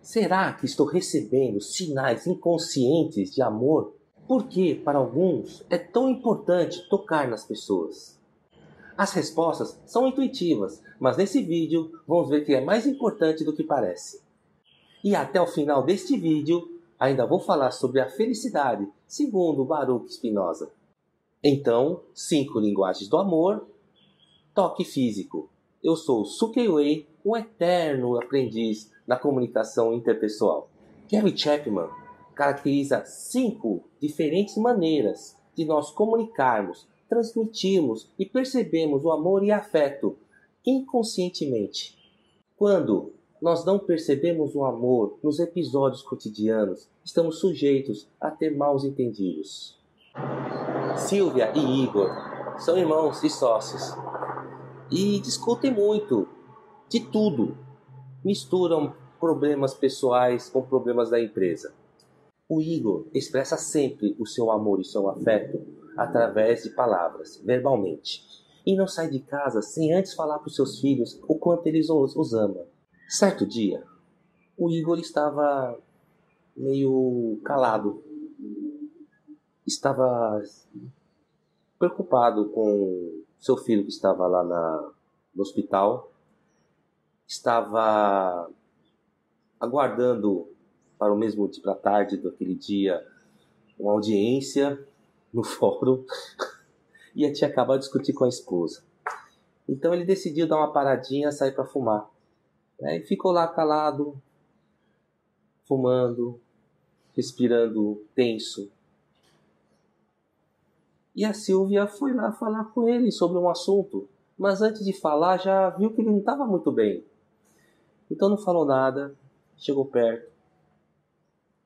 Será que estou recebendo sinais inconscientes de amor? Por que, para alguns, é tão importante tocar nas pessoas? As respostas são intuitivas, mas nesse vídeo vamos ver que é mais importante do que parece. E até o final deste vídeo, ainda vou falar sobre a felicidade, segundo Baruch Spinoza. Então, cinco linguagens do amor, toque físico. Eu sou Sukei Wei, um eterno aprendiz na comunicação interpessoal. Gary Chapman caracteriza cinco diferentes maneiras de nós comunicarmos, transmitirmos e percebemos o amor e afeto inconscientemente. Quando nós não percebemos o amor nos episódios cotidianos, estamos sujeitos a ter maus entendidos. Silvia e Igor são irmãos e sócios e discutem muito de tudo. Misturam problemas pessoais com problemas da empresa. O Igor expressa sempre o seu amor e seu afeto através de palavras, verbalmente, e não sai de casa sem antes falar para os seus filhos o quanto eles os, os amam. Certo dia, o Igor estava meio calado. Estava preocupado com seu filho que estava lá na, no hospital. Estava aguardando para o mesmo dia, para a tarde daquele dia, uma audiência no fórum e tinha acabado de discutir com a esposa. Então ele decidiu dar uma paradinha, sair para fumar. Né? E ficou lá calado, fumando, respirando tenso. E a Silvia foi lá falar com ele sobre um assunto, mas antes de falar já viu que ele não estava muito bem. Então não falou nada, chegou perto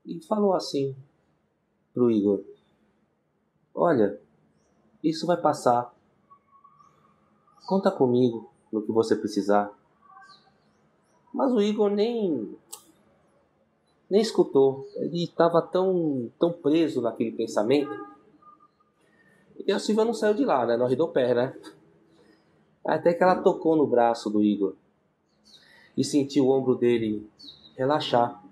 e falou assim pro Igor: Olha, isso vai passar. Conta comigo no que você precisar. Mas o Igor nem nem escutou. Ele estava tão tão preso naquele pensamento. E a Silvia não saiu de lá, né? Não arredou pé, né? Até que ela tocou no braço do Igor e sentiu o ombro dele relaxar.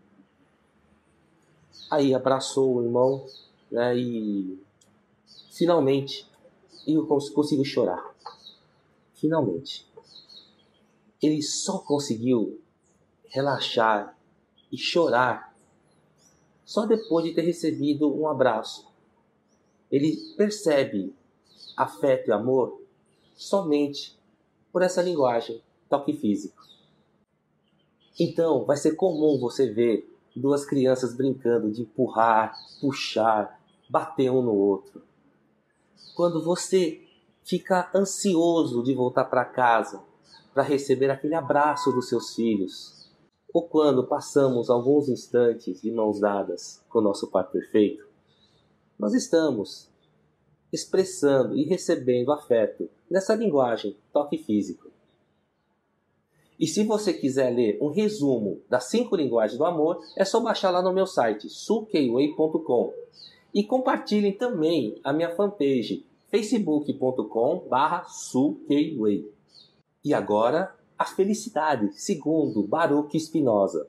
Aí abraçou o irmão né, e finalmente Igor conseguiu chorar. Finalmente. Ele só conseguiu relaxar e chorar só depois de ter recebido um abraço. Ele percebe afeto e amor somente por essa linguagem, toque físico. Então, vai ser comum você ver duas crianças brincando de empurrar, puxar, bater um no outro. Quando você fica ansioso de voltar para casa para receber aquele abraço dos seus filhos, ou quando passamos alguns instantes de mãos dadas com nosso Pai perfeito, nós estamos expressando e recebendo afeto nessa linguagem toque físico. E se você quiser ler um resumo das cinco linguagens do amor, é só baixar lá no meu site, sukeiway.com. E compartilhem também a minha fanpage, facebook.com barra E agora, a felicidade, segundo Baruch Spinoza.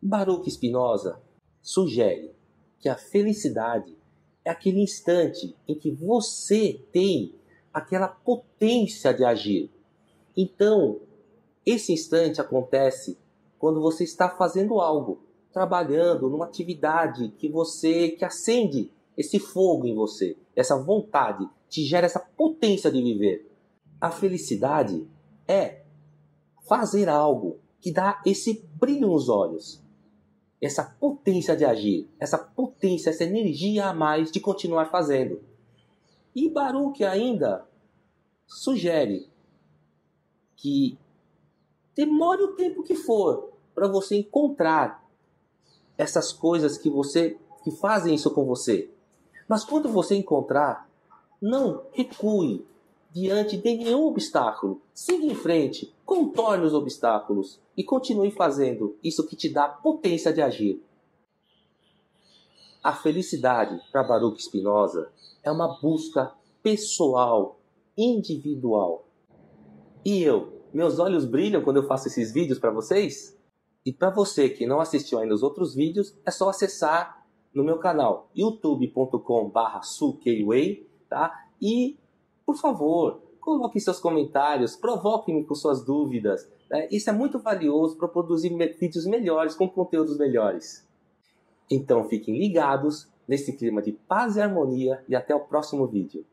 Baruch Spinoza sugere que a felicidade é aquele instante em que você tem aquela potência de agir. Então, esse instante acontece quando você está fazendo algo, trabalhando numa atividade que você que acende esse fogo em você, essa vontade, te gera essa potência de viver. A felicidade é fazer algo que dá esse brilho nos olhos, essa potência de agir, essa potência, essa energia a mais de continuar fazendo. E Baruch ainda sugere que demore o tempo que for para você encontrar essas coisas que você que fazem isso com você. Mas quando você encontrar, não recue, diante de nenhum obstáculo. Siga em frente, contorne os obstáculos e continue fazendo isso que te dá potência de agir. A felicidade para Baruch Spinoza é uma busca pessoal, individual. E eu, meus olhos brilham quando eu faço esses vídeos para vocês? E para você que não assistiu ainda os outros vídeos, é só acessar no meu canal youtube.com/sukway, tá? E por favor, coloque seus comentários, provoque-me com suas dúvidas. Né? Isso é muito valioso para produzir vídeos melhores com conteúdos melhores. Então fiquem ligados nesse clima de paz e harmonia e até o próximo vídeo.